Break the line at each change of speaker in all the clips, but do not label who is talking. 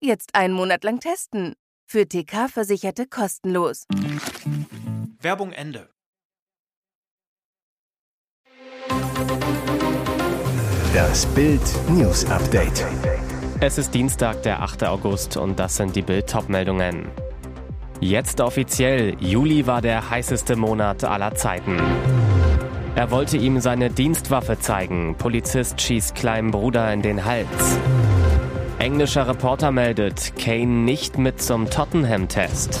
Jetzt einen Monat lang testen. Für TK-Versicherte kostenlos.
Werbung Ende.
Das Bild News Update.
Es ist Dienstag, der 8. August und das sind die Bild meldungen Jetzt offiziell, Juli war der heißeste Monat aller Zeiten. Er wollte ihm seine Dienstwaffe zeigen. Polizist schießt kleinem Bruder in den Hals. Englischer Reporter meldet, Kane nicht mit zum Tottenham-Test.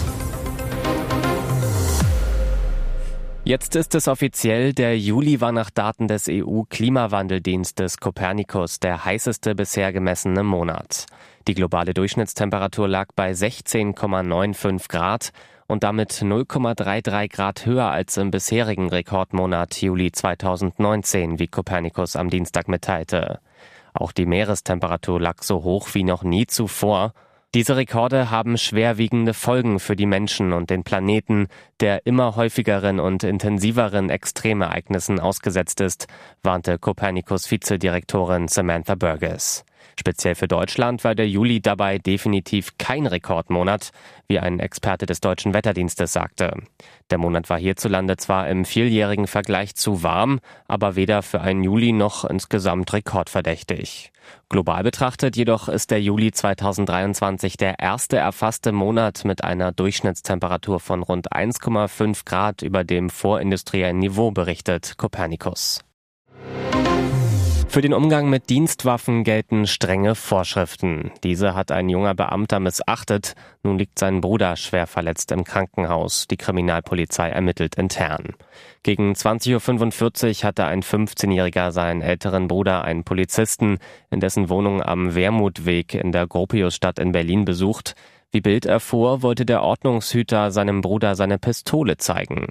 Jetzt ist es offiziell, der Juli war nach Daten des EU-Klimawandeldienstes Copernicus der heißeste bisher gemessene Monat. Die globale Durchschnittstemperatur lag bei 16,95 Grad und damit 0,33 Grad höher als im bisherigen Rekordmonat Juli 2019, wie Copernicus am Dienstag mitteilte. Auch die Meerestemperatur lag so hoch wie noch nie zuvor diese Rekorde haben schwerwiegende Folgen für die Menschen und den Planeten, der immer häufigeren und intensiveren Extremereignissen ausgesetzt ist, warnte Copernicus Vizedirektorin Samantha Burgess. Speziell für Deutschland war der Juli dabei definitiv kein Rekordmonat, wie ein Experte des deutschen Wetterdienstes sagte. Der Monat war hierzulande zwar im vieljährigen Vergleich zu warm, aber weder für einen Juli noch insgesamt rekordverdächtig. Global betrachtet jedoch ist der Juli 2023 der erste erfasste Monat mit einer Durchschnittstemperatur von rund 1,5 Grad über dem vorindustriellen Niveau, berichtet Copernicus. Für den Umgang mit Dienstwaffen gelten strenge Vorschriften. Diese hat ein junger Beamter missachtet. Nun liegt sein Bruder schwer verletzt im Krankenhaus. Die Kriminalpolizei ermittelt intern. Gegen 20.45 Uhr hatte ein 15-Jähriger seinen älteren Bruder, einen Polizisten, in dessen Wohnung am Wermutweg in der Gropiusstadt in Berlin besucht. Wie Bild erfuhr, wollte der Ordnungshüter seinem Bruder seine Pistole zeigen.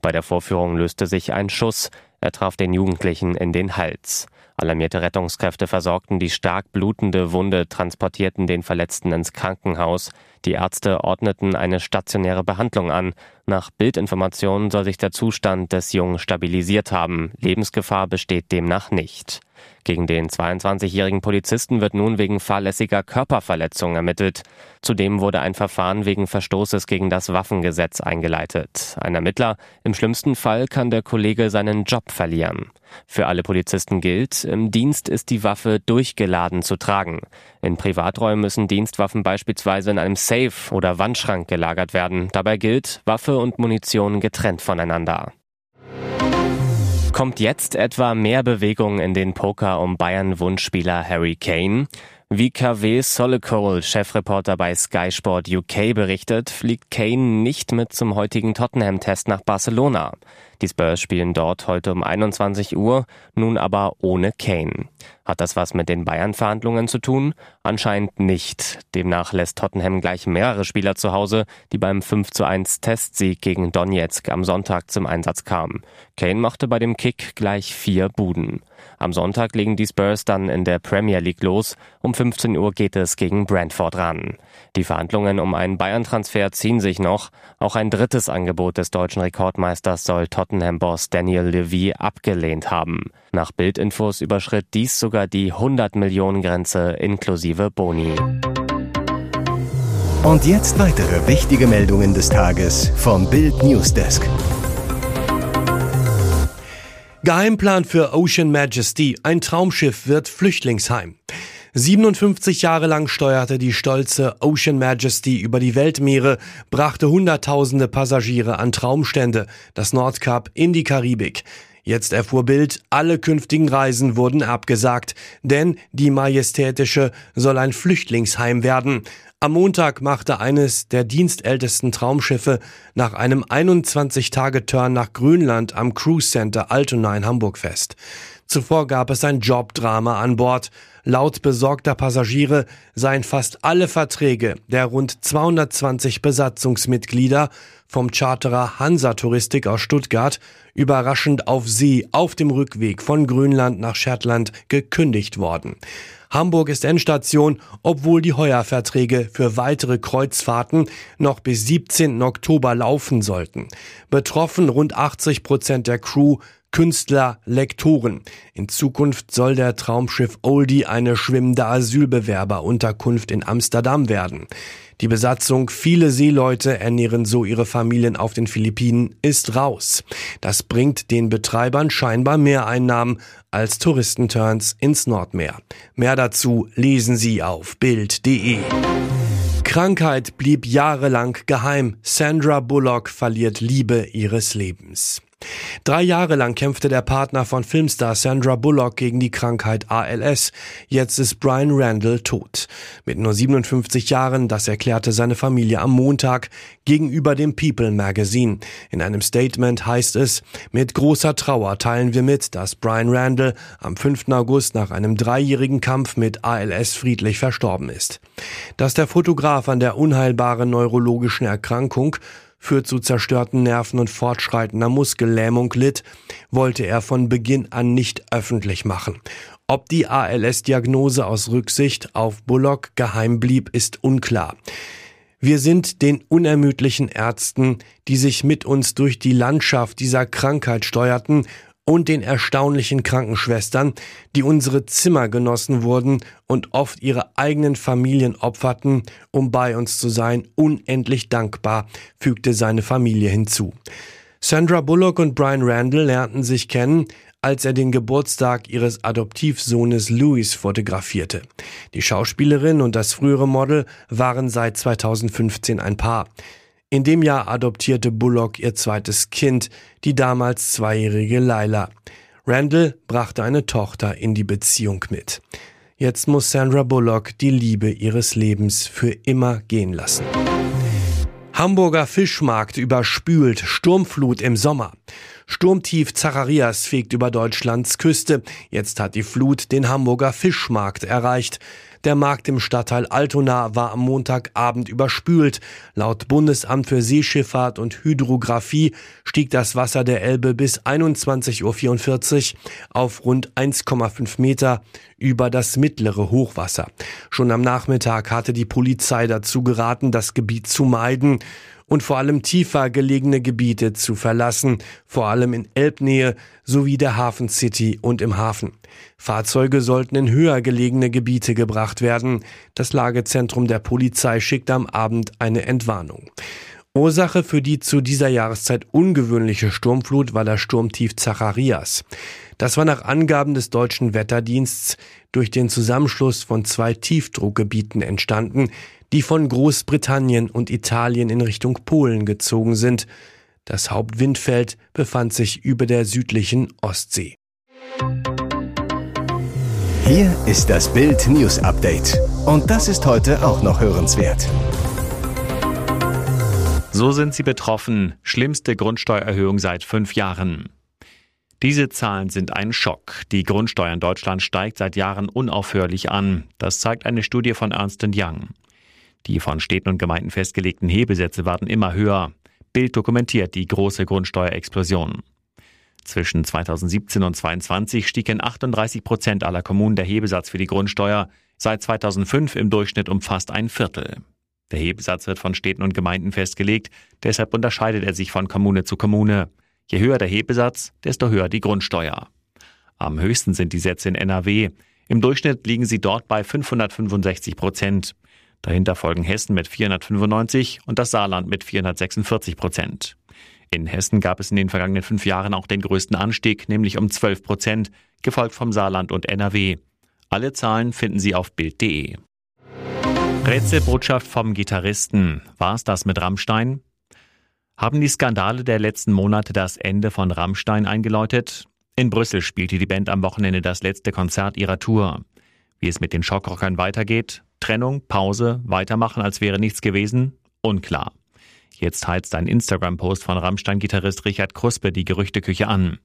Bei der Vorführung löste sich ein Schuss. Er traf den Jugendlichen in den Hals. Alarmierte Rettungskräfte versorgten die stark blutende Wunde, transportierten den Verletzten ins Krankenhaus. Die Ärzte ordneten eine stationäre Behandlung an. Nach Bildinformationen soll sich der Zustand des Jungen stabilisiert haben. Lebensgefahr besteht demnach nicht. Gegen den 22-jährigen Polizisten wird nun wegen fahrlässiger Körperverletzung ermittelt. Zudem wurde ein Verfahren wegen Verstoßes gegen das Waffengesetz eingeleitet. Ein Ermittler, im schlimmsten Fall kann der Kollege seinen Job verlieren. Für alle Polizisten gilt, im Dienst ist die Waffe durchgeladen zu tragen. In Privaträumen müssen Dienstwaffen beispielsweise in einem Safe oder Wandschrank gelagert werden. Dabei gilt, Waffe und Munition getrennt voneinander. Kommt jetzt etwa mehr Bewegung in den Poker um Bayern-Wunschspieler Harry Kane? Wie KW Solocole, Chefreporter bei Sky Sport UK berichtet, fliegt Kane nicht mit zum heutigen Tottenham-Test nach Barcelona. Die Spurs spielen dort heute um 21 Uhr, nun aber ohne Kane. Hat das was mit den Bayern-Verhandlungen zu tun? Anscheinend nicht. Demnach lässt Tottenham gleich mehrere Spieler zu Hause, die beim 5 zu 1 Testsieg gegen Donetsk am Sonntag zum Einsatz kamen. Kane machte bei dem Kick gleich vier Buden. Am Sonntag legen die Spurs dann in der Premier League los. Um 15 Uhr geht es gegen Brentford ran. Die Verhandlungen um einen Bayern-Transfer ziehen sich noch. Auch ein drittes Angebot des deutschen Rekordmeisters soll Tottenham-Boss Daniel Levy abgelehnt haben. Nach Bildinfos überschritt dies sogar die 100 Millionen Grenze inklusive Boni.
Und jetzt weitere wichtige Meldungen des Tages vom Bild Newsdesk.
Geheimplan für Ocean Majesty. Ein Traumschiff wird Flüchtlingsheim. 57 Jahre lang steuerte die stolze Ocean Majesty über die Weltmeere, brachte Hunderttausende Passagiere an Traumstände, das Nordkap in die Karibik. Jetzt erfuhr Bild, alle künftigen Reisen wurden abgesagt, denn die Majestätische soll ein Flüchtlingsheim werden. Am Montag machte eines der dienstältesten Traumschiffe nach einem 21-Tage-Turn nach Grönland am Cruise Center Altona in Hamburg fest. Zuvor gab es ein Jobdrama an Bord. Laut besorgter Passagiere seien fast alle Verträge der rund 220 Besatzungsmitglieder vom Charterer Hansa Touristik aus Stuttgart überraschend auf See auf dem Rückweg von Grönland nach Shetland gekündigt worden. Hamburg ist Endstation, obwohl die Heuerverträge für weitere Kreuzfahrten noch bis 17. Oktober laufen sollten. Betroffen rund 80 Prozent der Crew, Künstler, Lektoren. In Zukunft soll der Traumschiff Oldie eine schwimmende Asylbewerberunterkunft in Amsterdam werden. Die Besatzung, viele Seeleute ernähren so ihre Familien auf den Philippinen, ist raus. Das bringt den Betreibern scheinbar mehr Einnahmen als Touristenturns ins Nordmeer. Mehr dazu lesen Sie auf Bild.de. Krankheit blieb jahrelang geheim. Sandra Bullock verliert Liebe ihres Lebens. Drei Jahre lang kämpfte der Partner von Filmstar Sandra Bullock gegen die Krankheit ALS. Jetzt ist Brian Randall tot. Mit nur 57 Jahren, das erklärte seine Familie am Montag gegenüber dem People Magazine. In einem Statement heißt es, mit großer Trauer teilen wir mit, dass Brian Randall am 5. August nach einem dreijährigen Kampf mit ALS friedlich verstorben ist. Dass der Fotograf an der unheilbaren neurologischen Erkrankung führt zu zerstörten Nerven und fortschreitender Muskellähmung litt, wollte er von Beginn an nicht öffentlich machen. Ob die ALS-Diagnose aus Rücksicht auf Bullock geheim blieb, ist unklar. Wir sind den unermüdlichen Ärzten, die sich mit uns durch die Landschaft dieser Krankheit steuerten und den erstaunlichen Krankenschwestern, die unsere Zimmer genossen wurden und oft ihre eigenen Familien opferten, um bei uns zu sein, unendlich dankbar, fügte seine Familie hinzu. Sandra Bullock und Brian Randall lernten sich kennen, als er den Geburtstag ihres Adoptivsohnes Louis fotografierte. Die Schauspielerin und das frühere Model waren seit 2015 ein Paar. In dem Jahr adoptierte Bullock ihr zweites Kind, die damals zweijährige Laila. Randall brachte eine Tochter in die Beziehung mit. Jetzt muss Sandra Bullock die Liebe ihres Lebens für immer gehen lassen. Hamburger Fischmarkt überspült, Sturmflut im Sommer. Sturmtief Zacharias fegt über Deutschlands Küste. Jetzt hat die Flut den Hamburger Fischmarkt erreicht. Der Markt im Stadtteil Altona war am Montagabend überspült. Laut Bundesamt für Seeschifffahrt und Hydrographie stieg das Wasser der Elbe bis 21.44 Uhr auf rund 1,5 Meter über das mittlere Hochwasser. Schon am Nachmittag hatte die Polizei dazu geraten, das Gebiet zu meiden und vor allem tiefer gelegene Gebiete zu verlassen, vor allem in Elbnähe sowie der Hafen City und im Hafen. Fahrzeuge sollten in höher gelegene Gebiete gebracht werden. Das Lagezentrum der Polizei schickt am Abend eine Entwarnung. Ursache für die zu dieser Jahreszeit ungewöhnliche Sturmflut war das Sturmtief Zacharias. Das war nach Angaben des deutschen Wetterdiensts durch den Zusammenschluss von zwei Tiefdruckgebieten entstanden, die von Großbritannien und Italien in Richtung Polen gezogen sind. Das Hauptwindfeld befand sich über der südlichen Ostsee.
Hier ist das Bild News Update. Und das ist heute auch noch hörenswert.
So sind sie betroffen. Schlimmste Grundsteuererhöhung seit fünf Jahren. Diese Zahlen sind ein Schock. Die Grundsteuer in Deutschland steigt seit Jahren unaufhörlich an. Das zeigt eine Studie von Ernst Young. Die von Städten und Gemeinden festgelegten Hebesätze werden immer höher. Bild dokumentiert die große Grundsteuerexplosion. Zwischen 2017 und 2022 stieg in 38 Prozent aller Kommunen der Hebesatz für die Grundsteuer, seit 2005 im Durchschnitt um fast ein Viertel. Der Hebesatz wird von Städten und Gemeinden festgelegt, deshalb unterscheidet er sich von Kommune zu Kommune. Je höher der Hebesatz, desto höher die Grundsteuer. Am höchsten sind die Sätze in NRW. Im Durchschnitt liegen sie dort bei 565 Prozent. Dahinter folgen Hessen mit 495 und das Saarland mit 446 Prozent. In Hessen gab es in den vergangenen fünf Jahren auch den größten Anstieg, nämlich um 12 Prozent, gefolgt vom Saarland und NRW. Alle Zahlen finden Sie auf Bild.de. Rätselbotschaft vom Gitarristen. War es das mit Rammstein? Haben die Skandale der letzten Monate das Ende von Rammstein eingeläutet? In Brüssel spielte die Band am Wochenende das letzte Konzert ihrer Tour. Wie es mit den Schockrockern weitergeht, Trennung, Pause, weitermachen, als wäre nichts gewesen? Unklar. Jetzt heizt ein Instagram-Post von Rammstein-Gitarrist Richard Kruspe die Gerüchteküche an.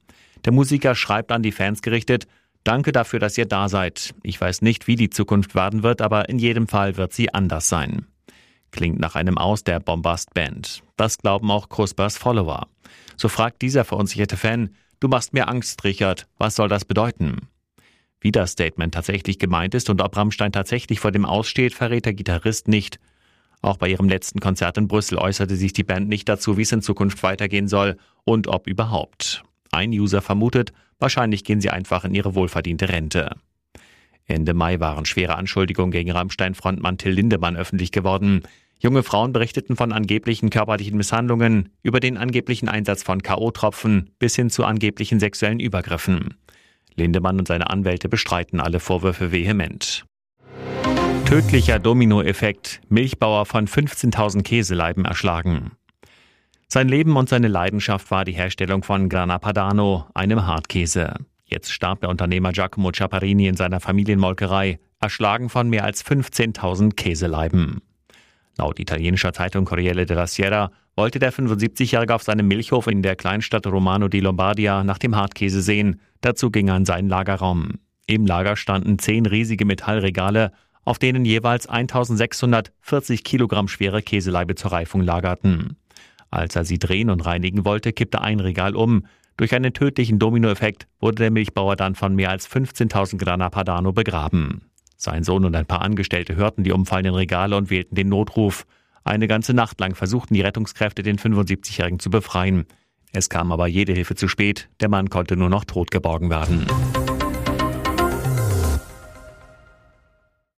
Der Musiker schreibt an die Fans gerichtet, Danke dafür, dass ihr da seid. Ich weiß nicht, wie die Zukunft werden wird, aber in jedem Fall wird sie anders sein. Klingt nach einem Aus der Bombast Band. Das glauben auch Krusbers Follower. So fragt dieser verunsicherte Fan, du machst mir Angst, Richard, was soll das bedeuten? Wie das Statement tatsächlich gemeint ist und ob Rammstein tatsächlich vor dem Aussteht, verrät der Gitarrist nicht. Auch bei ihrem letzten Konzert in Brüssel äußerte sich die Band nicht dazu, wie es in Zukunft weitergehen soll und ob überhaupt. Ein User vermutet, wahrscheinlich gehen sie einfach in ihre wohlverdiente Rente. Ende Mai waren schwere Anschuldigungen gegen Rammstein-Frontmann Till Lindemann öffentlich geworden. Junge Frauen berichteten von angeblichen körperlichen Misshandlungen, über den angeblichen Einsatz von K.O.-Tropfen bis hin zu angeblichen sexuellen Übergriffen. Lindemann und seine Anwälte bestreiten alle Vorwürfe vehement. Tödlicher Dominoeffekt. Milchbauer von 15.000 Käseleiben erschlagen. Sein Leben und seine Leidenschaft war die Herstellung von Grana Padano, einem Hartkäse. Jetzt starb der Unternehmer Giacomo Ciapparini in seiner Familienmolkerei, erschlagen von mehr als 15.000 Käseleiben. Laut italienischer Zeitung Corriere della Sierra wollte der 75-Jährige auf seinem Milchhof in der Kleinstadt Romano di Lombardia nach dem Hartkäse sehen. Dazu ging er in seinen Lagerraum. Im Lager standen zehn riesige Metallregale auf denen jeweils 1640 Kilogramm schwere Käseleibe zur Reifung lagerten. Als er sie drehen und reinigen wollte, kippte ein Regal um. Durch einen tödlichen Dominoeffekt wurde der Milchbauer dann von mehr als 15.000 Grana Padano begraben. Sein Sohn und ein paar Angestellte hörten die umfallenden Regale und wählten den Notruf. Eine ganze Nacht lang versuchten die Rettungskräfte, den 75-Jährigen zu befreien. Es kam aber jede Hilfe zu spät. Der Mann konnte nur noch tot geborgen werden.